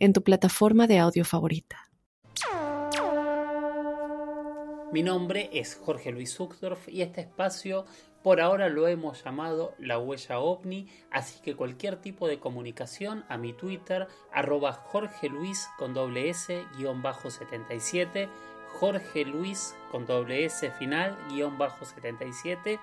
en tu plataforma de audio favorita. Mi nombre es Jorge Luis Zuckdorf y este espacio por ahora lo hemos llamado la huella ovni, así que cualquier tipo de comunicación a mi Twitter, arroba Jorge Luis con doble S guion bajo 77, Jorge Luis con doble S final guion bajo 77,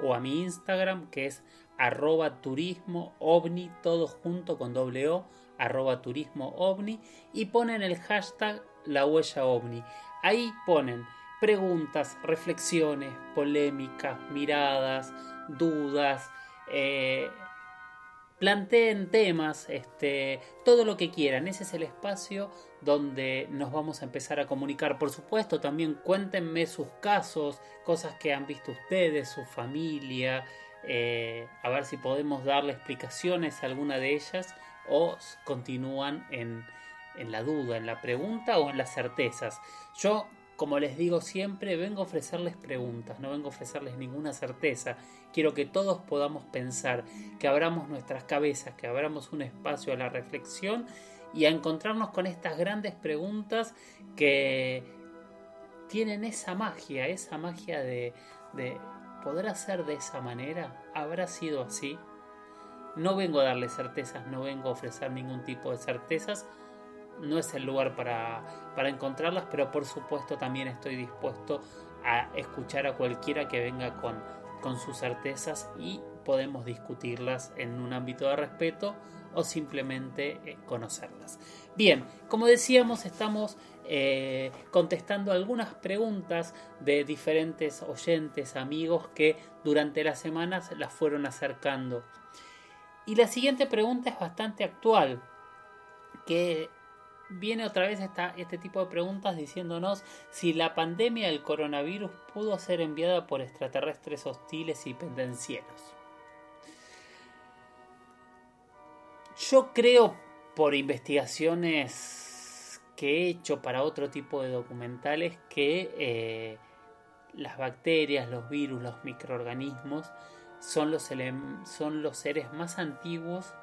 o a mi Instagram que es arroba turismo ovni, todo junto con doble O, arroba turismo ovni, y ponen el hashtag la huella ovni. Ahí ponen preguntas, reflexiones, polémicas, miradas, dudas, eh, planteen temas, este, todo lo que quieran. Ese es el espacio donde nos vamos a empezar a comunicar. Por supuesto, también cuéntenme sus casos, cosas que han visto ustedes, su familia, eh, a ver si podemos darle explicaciones a alguna de ellas o continúan en, en la duda, en la pregunta o en las certezas. Yo como les digo siempre, vengo a ofrecerles preguntas, no vengo a ofrecerles ninguna certeza. Quiero que todos podamos pensar, que abramos nuestras cabezas, que abramos un espacio a la reflexión y a encontrarnos con estas grandes preguntas que tienen esa magia, esa magia de, de ¿podrá ser de esa manera? ¿Habrá sido así? No vengo a darles certezas, no vengo a ofrecer ningún tipo de certezas, no es el lugar para, encontrarlas, pero por supuesto también estoy dispuesto a escuchar a cualquiera que venga con, con sus certezas y podemos discutirlas en un ámbito de respeto o simplemente eh, conocerlas. Bien, como decíamos, estamos eh, contestando algunas preguntas de diferentes oyentes, amigos que durante las semanas las fueron acercando. Y la siguiente pregunta es bastante actual, que viene otra vez esta, este tipo de preguntas diciéndonos si la pandemia del coronavirus pudo ser enviada por extraterrestres hostiles y pendencieros. Yo creo por investigaciones que he hecho para otro tipo de documentales que eh, las bacterias, los virus, los microorganismos son los, seres más antiguos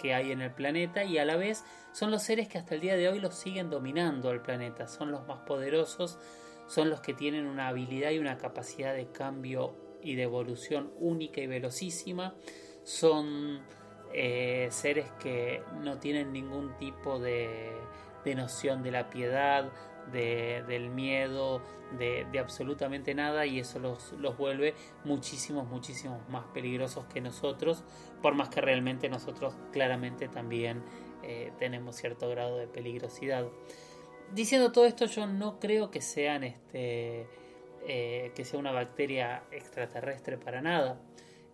que hay en el planeta y a la vez son los seres que hasta el día de hoy los siguen dominando al planeta, son los más poderosos, son los que tienen una habilidad y una capacidad de cambio y de evolución única y velocísima, son eh, seres que no tienen ningún tipo de, de noción de la piedad, del miedo, de, absolutamente nada y eso los, los vuelve muchísimos, muchísimos más peligrosos que nosotros, por más que realmente nosotros claramente también eh, tenemos cierto grado de peligrosidad. Diciendo todo esto, yo no creo que sean este eh, que sea una bacteria extraterrestre para nada.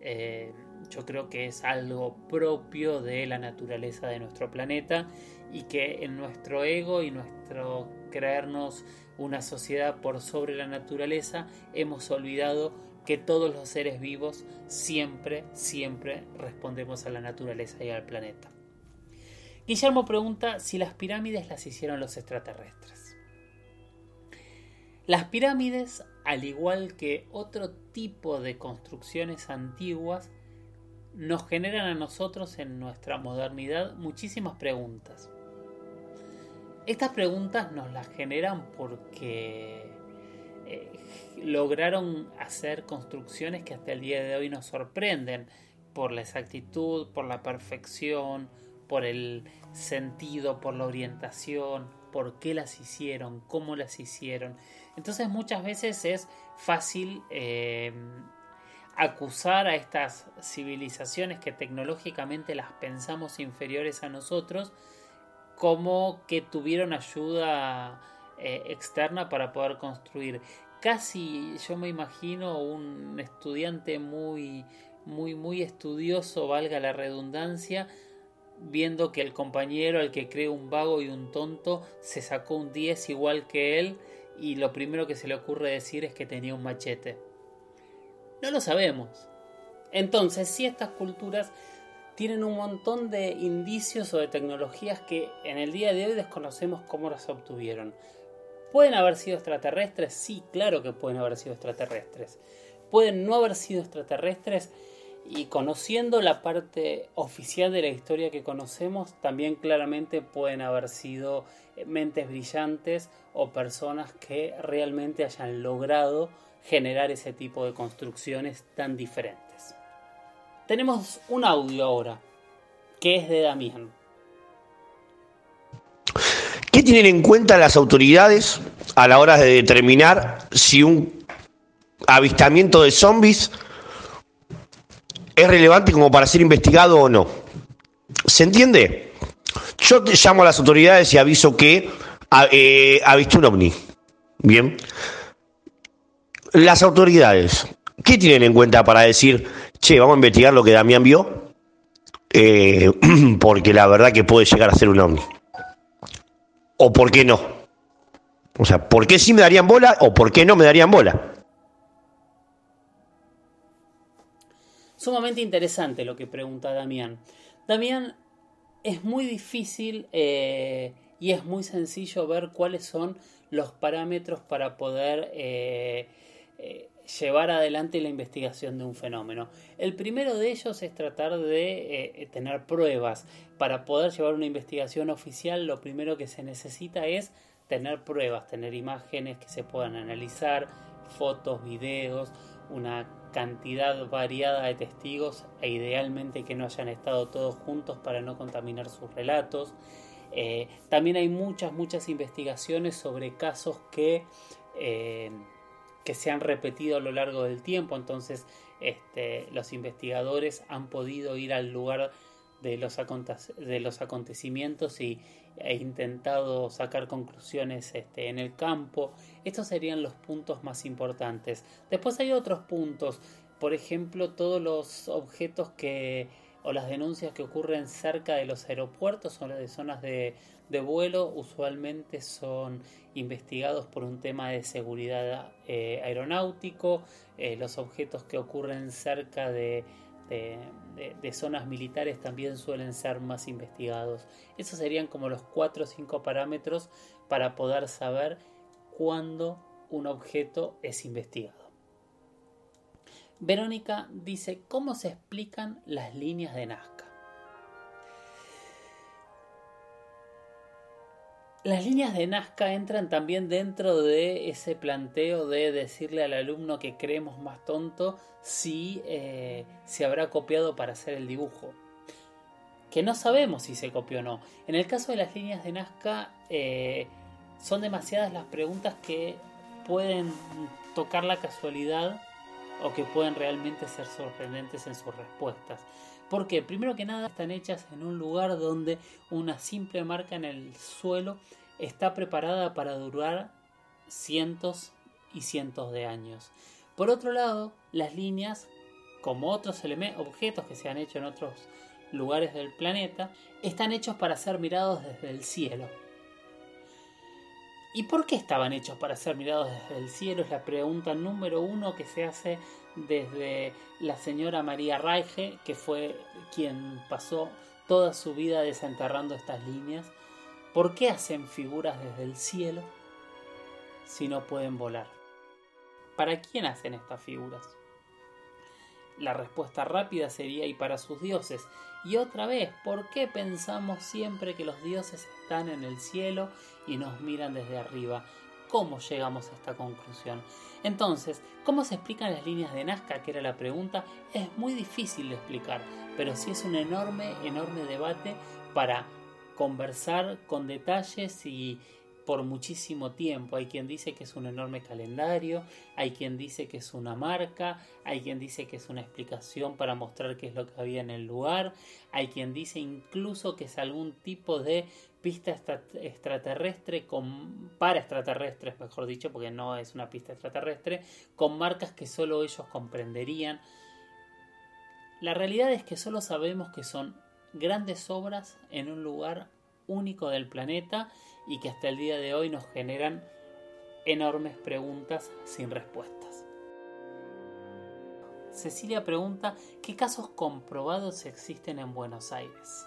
Eh, yo creo que es algo propio de la naturaleza de nuestro planeta y que en nuestro ego y nuestro creernos una sociedad por sobre la naturaleza hemos olvidado que todos los seres vivos siempre, siempre respondemos a la naturaleza y al planeta. Guillermo pregunta si las pirámides las hicieron los extraterrestres. Las pirámides, al igual que otro tipo de construcciones antiguas, nos generan a nosotros en nuestra modernidad muchísimas preguntas. Estas preguntas nos las generan porque eh, lograron hacer construcciones que hasta el día de hoy nos sorprenden por la exactitud, por la perfección, por el sentido, por la orientación, por qué las hicieron, cómo las hicieron. Entonces muchas veces es fácil eh, acusar a estas civilizaciones que tecnológicamente las pensamos inferiores a nosotros como que tuvieron ayuda eh, externa para poder construir. Casi yo me imagino un estudiante muy, muy, muy estudioso, valga la redundancia, viendo que el compañero al que cree un vago y un tonto se sacó un 10 igual que él y lo primero que se le ocurre decir es que tenía un machete. No lo sabemos. Entonces, si estas culturas tienen un montón de indicios o de tecnologías que en el día de hoy desconocemos cómo las obtuvieron. ¿Pueden haber sido extraterrestres? Sí, claro que pueden haber sido extraterrestres. Pueden no haber sido extraterrestres y conociendo la parte oficial de la historia que conocemos, también claramente pueden haber sido mentes brillantes o personas que realmente hayan logrado generar ese tipo de construcciones tan diferentes. Tenemos un audio ahora, que es de Damián. ¿Qué tienen en cuenta las autoridades a la hora de determinar si un avistamiento de zombies es relevante como para ser investigado o no? ¿Se entiende? Yo te llamo a las autoridades y aviso que eh, ha visto un ovni. Bien. Las autoridades, ¿qué tienen en cuenta para decir, che, vamos a investigar lo que Damián vio? Eh, porque la verdad que puede llegar a ser un ovni. ¿O por qué no? O sea, ¿por qué sí me darían bola o por qué no me darían bola? Sumamente interesante lo que pregunta Damián. Damián, es muy difícil eh, y es muy sencillo ver cuáles son los parámetros para poder eh, eh, llevar adelante la investigación de un fenómeno. El primero de ellos es tratar de tener pruebas. Para poder llevar una investigación oficial, lo primero que se necesita es tener pruebas, tener imágenes que se puedan analizar, fotos, videos, una cantidad variada de testigos e idealmente que no hayan estado todos juntos para no contaminar sus relatos. Eh, también hay muchas, muchas investigaciones sobre casos que, eh, que se han repetido a lo largo del tiempo, entonces este, los investigadores han podido ir al lugar de los, de los acontecimientos y, e intentado sacar conclusiones este, en el campo. Estos serían los puntos más importantes. Después hay otros puntos, por ejemplo, todos los objetos que o las denuncias que ocurren cerca de los aeropuertos o de zonas de, vuelo usualmente son investigados por un tema de seguridad eh, aeronáutico. Eh, los objetos que ocurren cerca de de, zonas militares también suelen ser más investigados. Esos serían como los 4 o 5 parámetros para poder saber cuándo un objeto es investigado. Verónica dice, ¿cómo se explican las líneas de Nazca? Las líneas de Nazca entran también dentro de ese planteo de decirle al alumno que creemos más tonto si eh, se habrá copiado para hacer el dibujo. Que no sabemos si se copió o no. En el caso de las líneas de Nazca, eh, son demasiadas las preguntas que pueden tocar la casualidad o que pueden realmente ser sorprendentes en sus respuestas. Porque primero que nada están hechas en un lugar donde una simple marca en el suelo está preparada para durar cientos y cientos de años. Por otro lado, las líneas, como otros objetos que se han hecho en otros lugares del planeta, están hechos para ser mirados desde el cielo. ¿Y por qué estaban hechos para ser mirados desde el cielo? Es la pregunta número uno que se hace desde la señora María Raige, que fue quien pasó toda su vida desenterrando estas líneas. ¿Por qué hacen figuras desde el cielo si no pueden volar? ¿Para quién hacen estas figuras? La respuesta rápida sería y para sus dioses. Y otra vez, ¿por qué pensamos siempre que los dioses están en el cielo y nos miran desde arriba? ¿Cómo llegamos a esta conclusión? Entonces, ¿cómo se explican las líneas de Nazca? Que era la pregunta. Es muy difícil de explicar, pero sí es un enorme, enorme debate para conversar con detalles y por muchísimo tiempo. Hay quien dice que es un enorme calendario, hay quien dice que es una marca, hay quien dice que es una explicación para mostrar qué es lo que había en el lugar, hay quien dice incluso que es algún tipo de pista extraterrestre para extraterrestres, mejor dicho, porque no es una pista extraterrestre, con marcas que solo ellos comprenderían. La realidad es que solo sabemos que son grandes obras en un lugar único del planeta y que hasta el día de hoy nos generan enormes preguntas sin respuestas. Cecilia pregunta, ¿qué casos comprobados existen en Buenos Aires?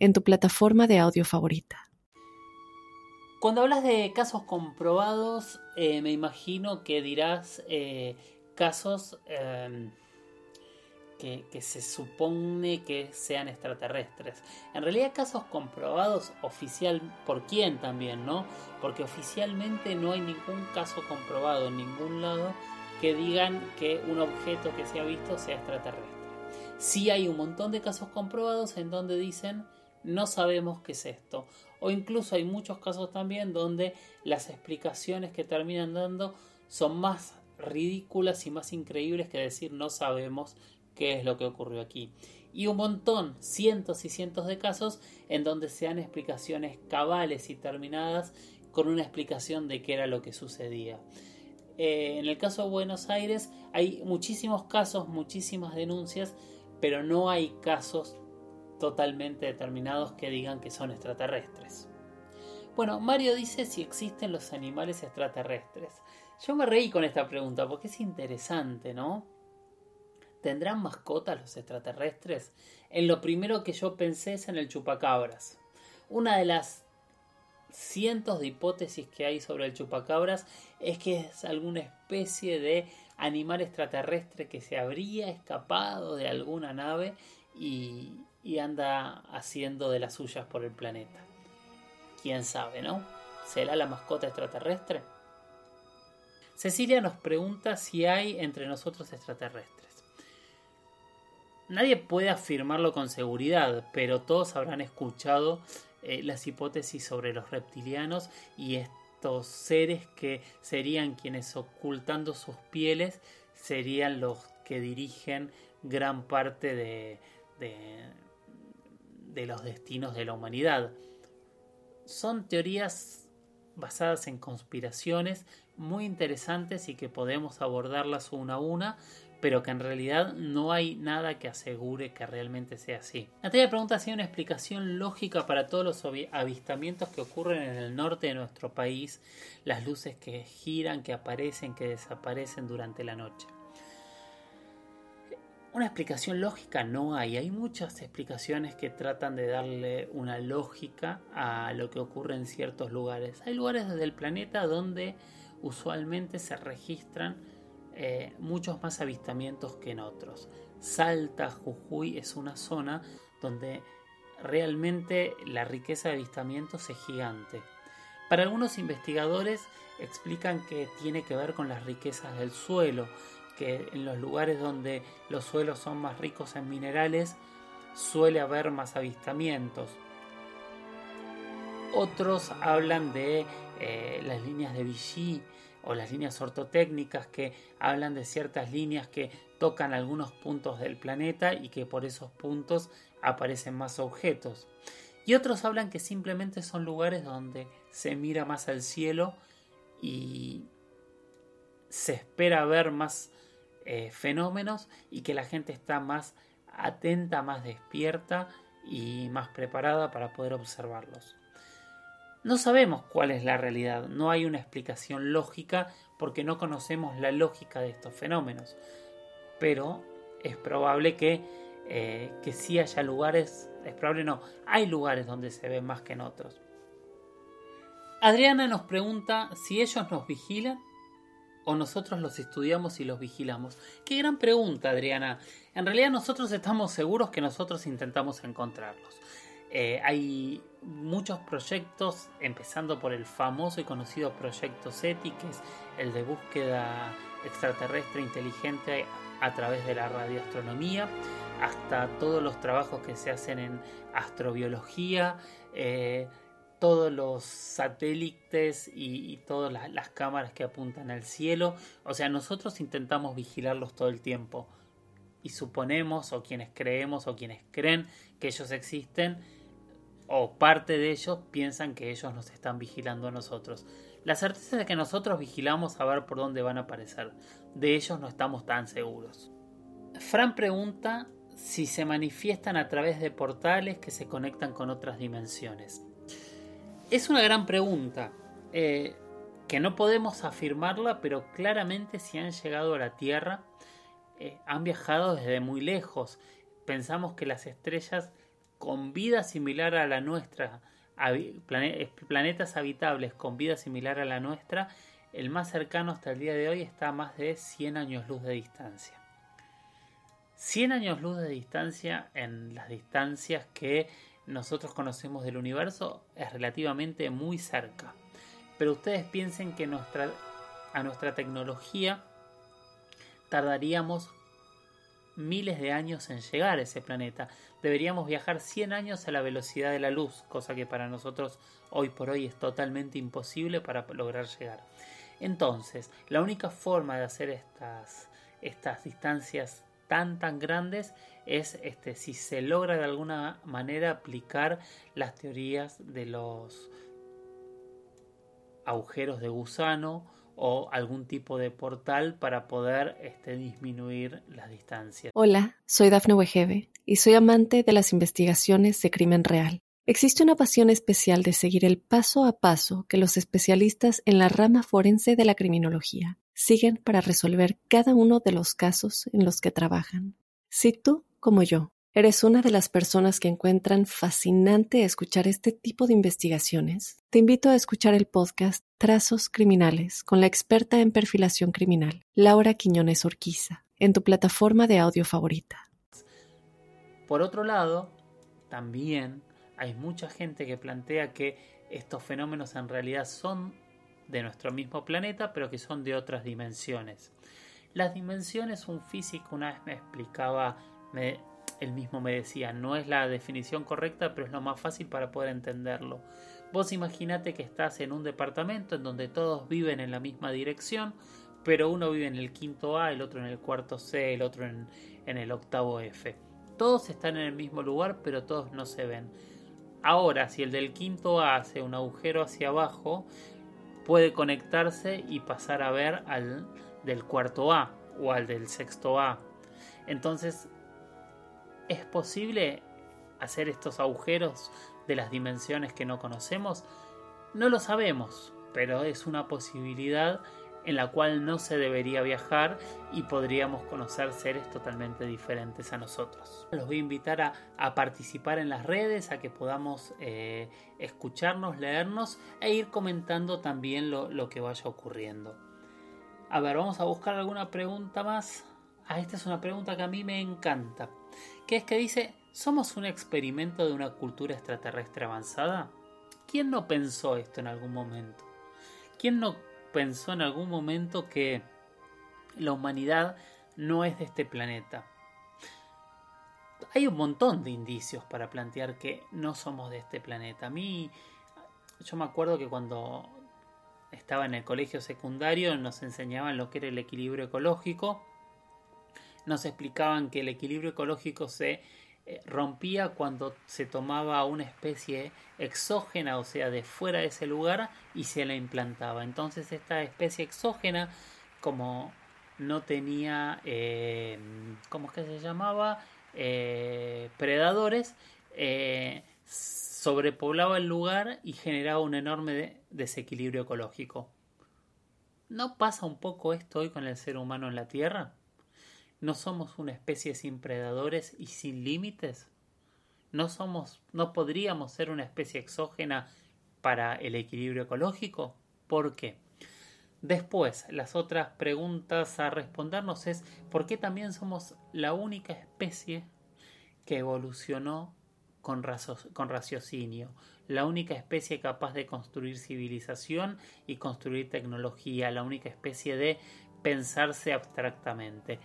en tu plataforma de audio favorita. Cuando hablas de casos comprobados, eh, me imagino que dirás eh, casos em, que, se supone que sean extraterrestres. En realidad casos comprobados oficial por quién también, ¿no? Porque oficialmente no hay ningún caso comprobado en ningún lado que digan que un objeto que se ha visto sea extraterrestre. Sí hay un montón de casos comprobados en donde dicen no sabemos qué es esto. O incluso hay muchos casos también donde las explicaciones que terminan dando son más ridículas y más increíbles que decir no sabemos qué es lo que ocurrió aquí. Y un montón, cientos y cientos de casos en donde se dan explicaciones cabales y terminadas con una explicación de qué era lo que sucedía. Eh, en el caso de Buenos Aires hay muchísimos casos, muchísimas denuncias, pero no hay casos totalmente determinados que digan que son extraterrestres. Bueno, Mario dice si existen los animales extraterrestres. Yo me reí con esta pregunta porque es interesante, ¿no? ¿Tendrán mascotas los extraterrestres? En lo primero que yo pensé es en el chupacabras. Una de las cientos de hipótesis que hay sobre el chupacabras es que es alguna especie de animal extraterrestre que se habría escapado de alguna nave y, y anda haciendo de las suyas por el planeta. ¿Quién sabe, no? ¿Será la mascota extraterrestre? Cecilia nos pregunta si hay entre nosotros extraterrestres. Nadie puede afirmarlo con seguridad, pero todos habrán escuchado eh, las hipótesis sobre los reptilianos y estos seres que serían quienes ocultando sus pieles serían los que dirigen gran parte de, de los destinos de la humanidad. Son teorías basadas en conspiraciones muy interesantes y que podemos abordarlas una a una, pero que en realidad no hay nada que asegure que realmente sea así. Natalia pregunta si una explicación lógica para todos los avistamientos que ocurren en el norte de nuestro país, las luces que giran, que aparecen, que desaparecen durante la noche. Una explicación lógica no hay, hay muchas explicaciones que tratan de darle una lógica a lo que ocurre en ciertos lugares. Hay lugares del planeta donde usualmente se registran eh, muchos más avistamientos que en otros. Salta, Jujuy es una zona donde realmente la riqueza de avistamientos es gigante. Para algunos investigadores explican que tiene que ver con las riquezas del suelo, que en los lugares donde los suelos son más ricos en minerales suele haber más avistamientos. Otros hablan de eh, las líneas de Vichy o las líneas ortotécnicas que hablan de ciertas líneas que tocan algunos puntos del planeta y que por esos puntos aparecen más objetos. Y otros hablan que simplemente son lugares donde se mira más al cielo y se espera ver más eh, fenómenos y que la gente está más atenta, más despierta y más preparada para poder observarlos. No sabemos cuál es la realidad, no hay una explicación lógica porque no conocemos la lógica de estos fenómenos, pero es probable que, eh, que sí haya lugares, es probable no, hay lugares donde se ve más que en otros. Adriana nos pregunta si ellos nos vigilan o nosotros los estudiamos y los vigilamos. Qué gran pregunta, Adriana. En realidad nosotros estamos seguros que nosotros intentamos encontrarlos. Eh, hay muchos proyectos, empezando por el famoso y conocido proyecto SETI, que es el de búsqueda extraterrestre inteligente a través de la radioastronomía, hasta todos los trabajos que se hacen en astrobiología, eh, todos los satélites y, todas las, cámaras que apuntan al cielo. O sea, nosotros intentamos vigilarlos todo el tiempo. Y suponemos, o quienes creemos, o quienes creen que ellos existen, o parte de ellos piensan que ellos nos están vigilando a nosotros. La certeza de que nosotros vigilamos a ver por dónde van a aparecer. De ellos no estamos tan seguros. Fran pregunta si se manifiestan a través de portales que se conectan con otras dimensiones. Es una gran pregunta, eh, que no podemos afirmarla, pero claramente si han llegado a la Tierra, eh, han viajado desde muy lejos. Pensamos que las estrellas con vida similar a la nuestra, planetas habitables con vida similar a la nuestra, el más cercano hasta el día de hoy está a más de 100 años luz de distancia. 100 años luz de distancia en las distancias que nosotros conocemos del universo es relativamente muy cerca. Pero ustedes piensen que a nuestra tecnología tardaríamos miles de años en llegar a ese planeta. Deberíamos viajar 100 años a la velocidad de la luz, cosa que para nosotros hoy por hoy es totalmente imposible para lograr llegar. Entonces, la única forma de hacer estas, estas distancias tan tan grandes es este, si se logra de alguna manera aplicar las teorías de los agujeros de gusano o algún tipo de portal para poder este, disminuir las distancias. Hola, soy Dafne Wegebe y soy amante de las investigaciones de crimen real. Existe una pasión especial de seguir el paso a paso que los especialistas en la rama forense de la criminología siguen para resolver cada uno de los casos en los que trabajan. Si tú como yo, ¿eres una de las personas que encuentran fascinante escuchar este tipo de investigaciones? Te invito a escuchar el podcast Trazos Criminales con la experta en perfilación criminal, Laura Quiñones Orquiza, en tu plataforma de audio favorita. Por otro lado, también hay mucha gente que plantea que estos fenómenos en realidad son de nuestro mismo planeta, pero que son de otras dimensiones. Las dimensiones, un físico una vez me explicaba me, él mismo me decía, no es la definición correcta, pero es lo más fácil para poder entenderlo. Vos imaginate que estás en un departamento en donde todos viven en la misma dirección, pero uno vive en el quinto A, el otro en el cuarto C, el otro en, en el octavo F. Todos están en el mismo lugar, pero todos no se ven. Ahora, si el del quinto A hace un agujero hacia abajo, puede conectarse y pasar a ver al del cuarto A o al del sexto A. Entonces ¿Es posible hacer estos agujeros de las dimensiones que no conocemos? No lo sabemos, pero es una posibilidad en la cual no se debería viajar y podríamos conocer seres totalmente diferentes a nosotros. Los voy a invitar a, participar en las redes, a que podamos eh, escucharnos, leernos e ir comentando también lo, lo que vaya ocurriendo. A ver, vamos a buscar alguna pregunta más. Ah, esta es una pregunta que a mí me encanta que es que dice, ¿somos un experimento de una cultura extraterrestre avanzada? ¿Quién no pensó esto en algún momento? ¿Quién no pensó en algún momento que la humanidad no es de este planeta? Hay un montón de indicios para plantear que no somos de este planeta. A mí, yo me acuerdo que cuando estaba en el colegio secundario nos enseñaban lo que era el equilibrio ecológico nos explicaban que el equilibrio ecológico se rompía cuando se tomaba una especie exógena, o sea, de fuera de ese lugar, y se la implantaba. Entonces esta especie exógena, como no tenía, eh, ¿cómo es que se llamaba? Eh, predadores, sobrepoblaba el lugar y generaba un enorme desequilibrio ecológico. ¿No pasa un poco esto hoy con el ser humano en la Tierra? ¿No somos una especie sin predadores y sin límites? ¿No somos, no podríamos ser una especie exógena para el equilibrio ecológico? ¿Por qué? Después, las otras preguntas a respondernos es ¿por qué también somos la única especie que evolucionó con, con raciocinio, la única especie capaz de construir civilización y construir tecnología, la única especie de pensarse abstractamente,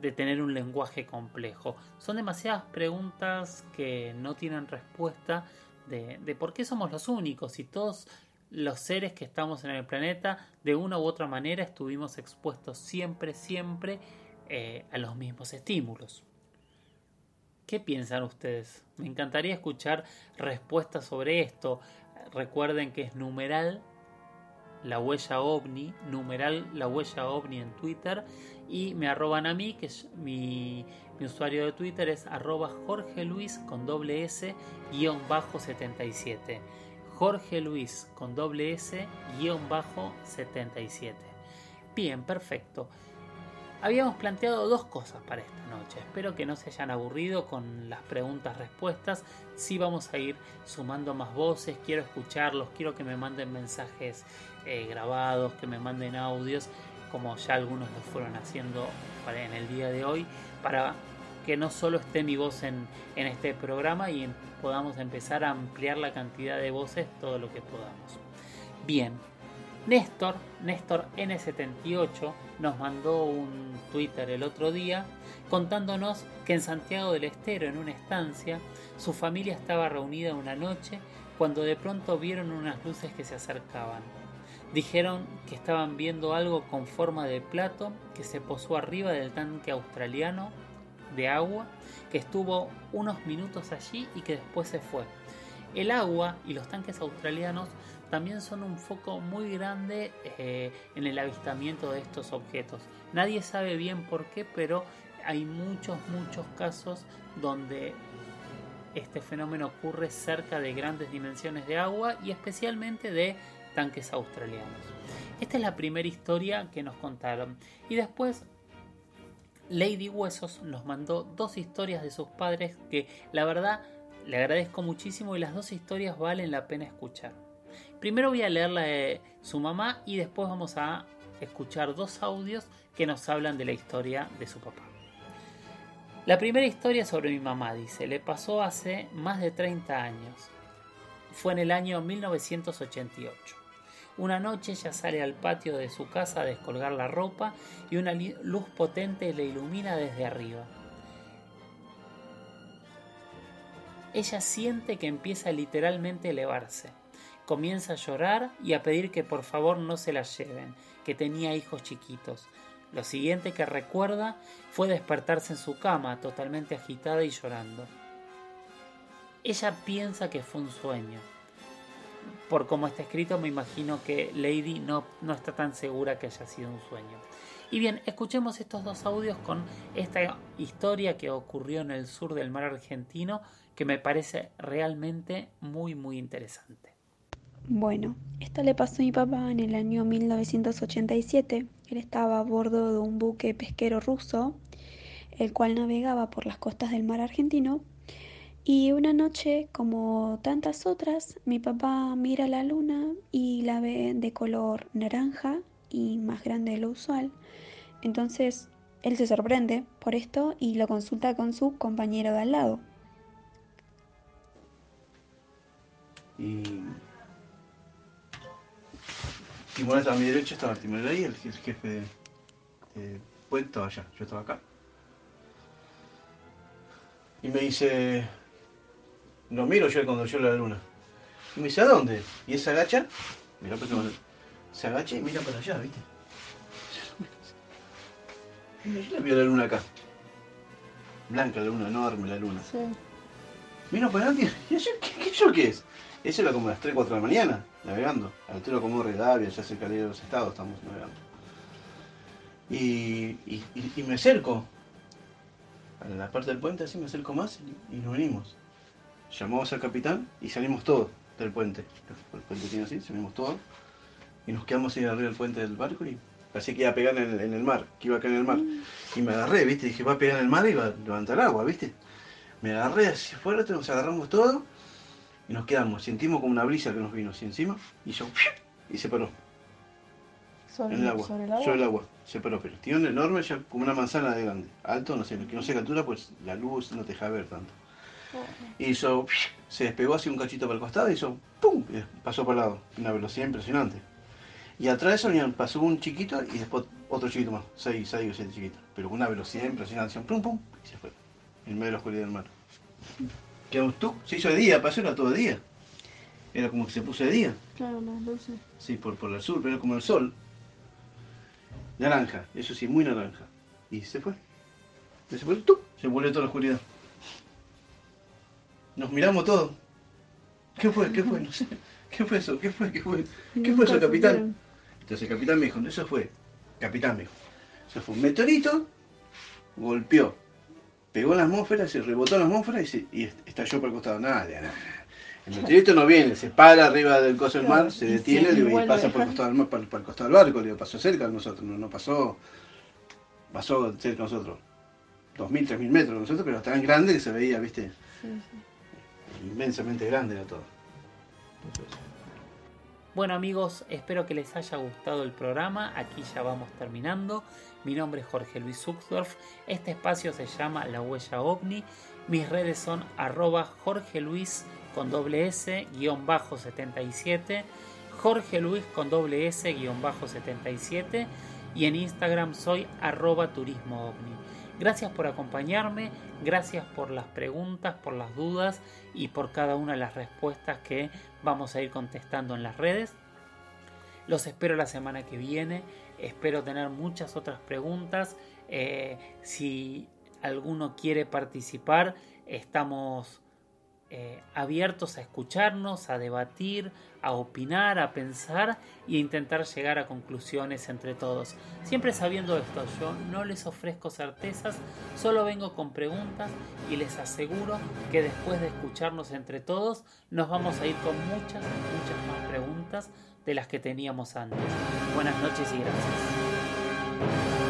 de tener un lenguaje complejo. Son demasiadas preguntas que no tienen respuesta de, de por qué somos los únicos y todos los seres que estamos en el planeta de una u otra manera estuvimos expuestos siempre, siempre eh, a los mismos estímulos. ¿Qué piensan ustedes? Me encantaría escuchar respuestas sobre esto. Recuerden que es numeral la huella ovni, numeral la huella ovni en Twitter y me arroban a mí, que es mi, mi usuario de Twitter es arroba Jorge Luis con doble S guion bajo 77. Jorge Luis con doble S guion bajo 77. Bien, perfecto. Habíamos planteado dos cosas para esta noche. Espero que no se hayan aburrido con las preguntas-respuestas. Sí vamos a ir sumando más voces. Quiero escucharlos. Quiero que me manden mensajes eh, grabados, que me manden audios, como ya algunos lo fueron haciendo en el día de hoy, para que no solo esté mi voz en, este programa y podamos empezar a ampliar la cantidad de voces todo lo que podamos. Bien, Néstor, Néstor N78, nos mandó un Twitter el otro día contándonos que en Santiago del Estero, en una estancia, su familia estaba reunida una noche cuando de pronto vieron unas luces que se acercaban. Dijeron que estaban viendo algo con forma de plato que se posó arriba del tanque australiano de agua que estuvo unos minutos allí y que después se fue. El agua y los tanques australianos también son un foco muy grande eh, en el avistamiento de estos objetos. Nadie sabe bien por qué, pero hay muchos, muchos casos donde este fenómeno ocurre cerca de grandes dimensiones de agua y especialmente de tanques australianos. Esta es la primera historia que nos contaron. Y después Lady Huesos nos mandó dos historias de sus padres que la verdad le agradezco muchísimo y las dos historias valen la pena escuchar. Primero voy a leer la de su mamá y después vamos a escuchar dos audios que nos hablan de la historia de su papá. La primera historia sobre mi mamá, dice, le pasó hace más de 30 años. Fue en el año 1988. Una noche ella sale al patio de su casa a descolgar la ropa y una luz potente le ilumina desde arriba. Ella siente que empieza literalmente a elevarse. Comienza a llorar y a pedir que por favor no se la lleven, que tenía hijos chiquitos. Lo siguiente que recuerda fue despertarse en su cama, totalmente agitada y llorando. Ella piensa que fue un sueño, por como está escrito, me imagino que Lady no, no está tan segura que haya sido un sueño. Y bien, escuchemos estos dos audios con esta historia que ocurrió en el sur del mar argentino, que me parece realmente muy, muy interesante. Bueno, esto le pasó a mi papá en el año 1987. Él estaba a bordo de un buque pesquero ruso, el cual navegaba por las costas del mar argentino y una noche, como tantas otras, mi papá mira la luna y la ve de color naranja y más grande de lo usual. Entonces, él se sorprende por esto y lo consulta con su compañero de al lado. Y Timón estaba a mi derecha, estaba timonel ahí, el, jefe de, puente allá, yo estaba acá. Y me dice, lo miro yo cuando yo la luna. Y me dice, ¿a dónde? Y se agacha, mira, pues, se agacha y mira para allá, ¿viste? Yo le veo la luna acá. Blanca la luna, enorme la luna. Sí. Mira para adelante y yo, ¿qué, qué, yo qué es? Eso era como a las 3, 4 de la mañana, navegando. A la altura como Redavia, ya cerca de los estados estamos navegando. Y, y, y, me acerco a la parte del puente, así me acerco más y, y nos venimos llamamos al capitán y salimos todos del puente. El puente tiene así, salimos todos y nos quedamos ahí arriba del puente del barco y parecía que iba a pegar en el, mar, que iba a caer en el mar. Mm. Y me agarré, ¿viste? Dije, va a pegar en el mar y va a levantar agua, ¿viste? Me agarré así fuerte, nos agarramos todo y nos quedamos. Sentimos como una brisa que nos vino así encima y yo, y se paró. Sobre, en el agua, sobre el agua. Sobre el agua, se paró, pero tiene un enorme, ya como una manzana de grande. Alto, no sé, que no sé qué altura, pues la luz no te deja ver tanto Y hizo, se despegó así un cachito para el costado y hizo, ¡pum! Y pasó por el lado. Una velocidad impresionante. Y atrás de eso pasó un chiquito y después otro chiquito más, seis, seis o siete chiquitos. Pero con una velocidad impresionante, pum, pum, y se fue. En medio de la oscuridad del mar. Quedamos tú, se hizo de día, pasó era todo de día. Era como que se puso de día. Claro, las luces. Sí, por, por el sur, pero era como el sol. Naranja, eso sí, muy naranja. Y se fue. Y se fue, ¡tup! se volvió toda la oscuridad. Nos miramos todos. ¿Qué fue? ¿Qué fue? No sé. ¿Qué fue eso? ¿Qué fue? ¿Qué fue? ¿Qué fue eso, capitán? Entonces el capitán me dijo, eso fue, capitán me dijo, eso fue un meteorito, golpeó, pegó en la atmósfera, se rebotó en la atmósfera y, se, y estalló por el costado. Nada, nada. El meteorito no viene, se para arriba del coso del mar, se detiene sí, y pasa por el costado del mar, para, para el costado del barco, le pasó cerca de nosotros, no, no pasó, pasó cerca de nosotros. 2.000, 3.000 metros de nosotros, pero tan grande que se veía, viste, Sí, sí. Inmensamente grande era todo. Bueno amigos, espero que les haya gustado el programa. Aquí ya vamos terminando. Mi nombre es Jorge Luis Zuckdorf. Este espacio se llama La Huella OVNI. Mis redes son arroba Jorge Luis con doble S guion bajo 77. Jorge Luis con doble S guion bajo 77. Y en Instagram soy arroba turismo ovni. Gracias por acompañarme, gracias por las preguntas, por las dudas y por cada una de las respuestas que vamos a ir contestando en las redes. Los espero la semana que viene. Espero tener muchas otras preguntas. Eh, si alguno quiere participar, estamos eh, abiertos a escucharnos, a debatir, a opinar, a pensar e intentar llegar a conclusiones entre todos. Siempre sabiendo esto, yo no les ofrezco certezas, solo vengo con preguntas y les aseguro que después de escucharnos entre todos nos vamos a ir con muchas, muchas más preguntas de las que teníamos antes. Buenas noches y gracias.